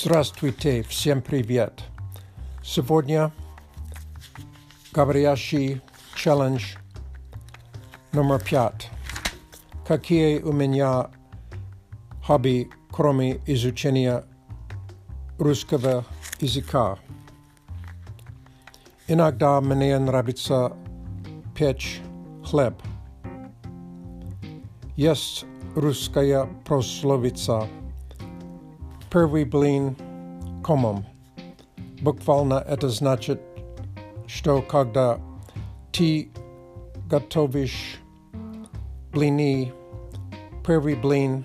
Здравствуйте, всем привет! Сегодня говорящий челлендж номер пять. Какие у меня хобби, кроме изучения русского языка? Иногда мне нравится печь хлеб. Есть русская прословица – Первый блин комом. Буквально это значит, что когда ты готовишь блины, первый блин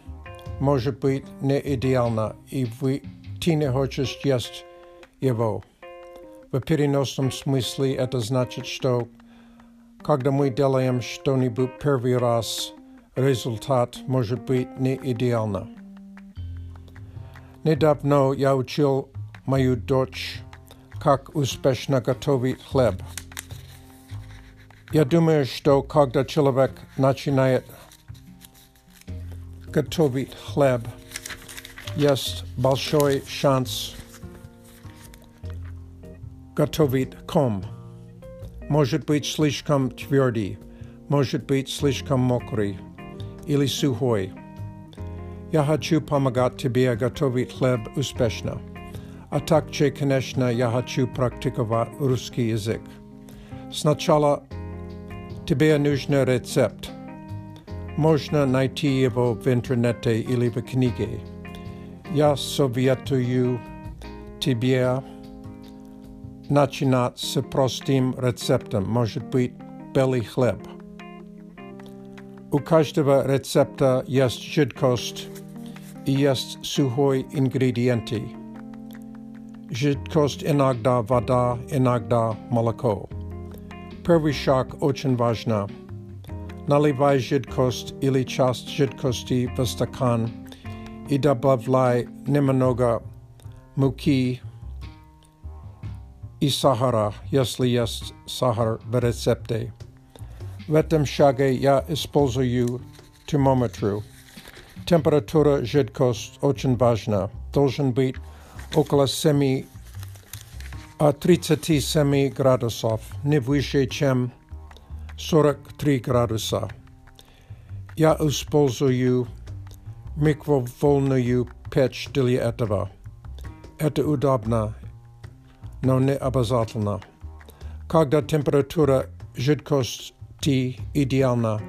может быть не идеально, и вы, ты не хочешь есть его. В переносном смысле это значит, что когда мы делаем что-нибудь первый раз, результат может быть не идеально. Недавно я учил мою дочь, как успешно готовить хлеб. Я думаю, что когда человек начинает готовить хлеб, есть большой шанс готовить ком. Может быть слишком твердый, может быть слишком мокрый или сухой. Я хочу помогать тебе готовить хлеб успешно. А также, конечно, я хочу практиковать русский язык. Сначала тебе нужен рецепт. Можно найти его в интернете или в книге. Я советую тебе начинать с простым рецептом, может быть, белый хлеб. У каждого рецепта есть жидкость Yes, suhoi ingredienti. Zhit kost inagda vada inagda molako. Previshak ochen vajna. Nalivai zhit kost ili chast zhit kosti vastakan. Ida bavlai nimanoga muki isahara yesli yest sahar verecepte. Vetem shage ya esposo you termometru. Температура, жидкость очень важна. Должен быть около 7, 37 градусов, не выше, чем 43 градуса. Я использую микроволновую печь для этого. Это удобно, но не обязательно. Когда температура жидкости идеальна,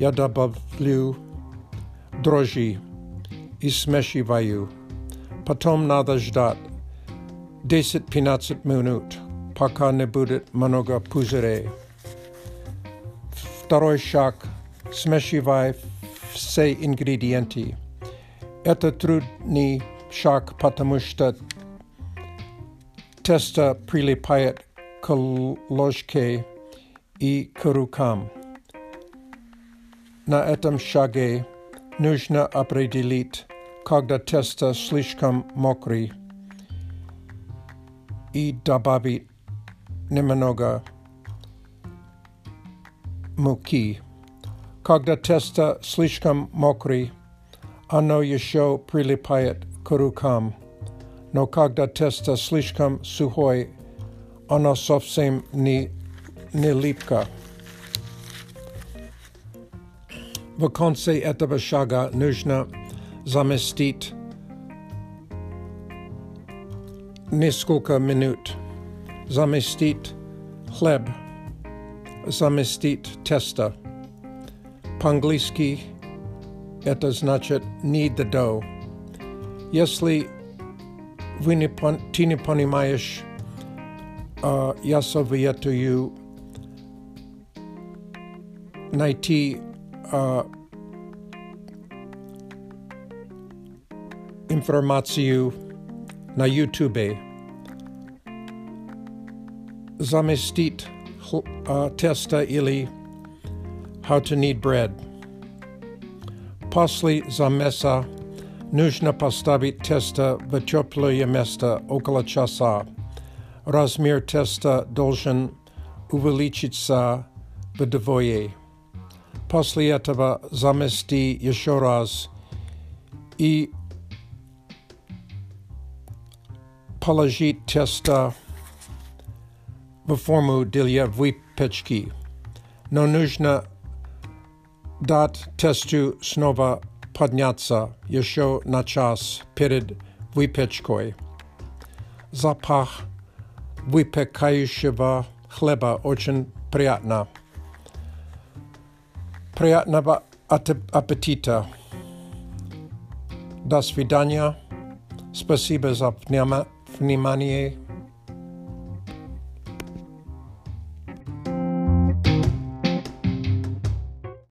я добавлю Дрожи. и смешиваю. Потом надо ждать 10-15 минут, пока не будет много пузырей. Второй шаг – смешивай все ингредиенты. Это трудный шаг, потому что тесто прилипает к ложке и к рукам. На этом шаге нужно определить, когда тесто слишком мокрый, и добавить немного муки. Когда тесто слишком мокрый, оно еще прилипает к рукам. Но когда тесто слишком сухой, оно совсем не, не липко. Vakanci etabashaga nužna zamestit neskolka minut. Zamestit chleb. Zamestit testa. Pangliski это knead the dough. Если вы не, ты не понимаешь, я uh, informaciju na YouTube zamestit testa ili how to knead bread. Posli zamesa nužna postavit testa v teplое место около часа. testa dolžen должен увеличиться в После этого замести еще раз и положить тесто в форму для выпечки. Но нужно дать тесту снова подняться еще на час перед выпечкой. Запах выпекающего хлеба очень приятно. Priyatna Appetita. Das Vidania. Спасибо за внимание.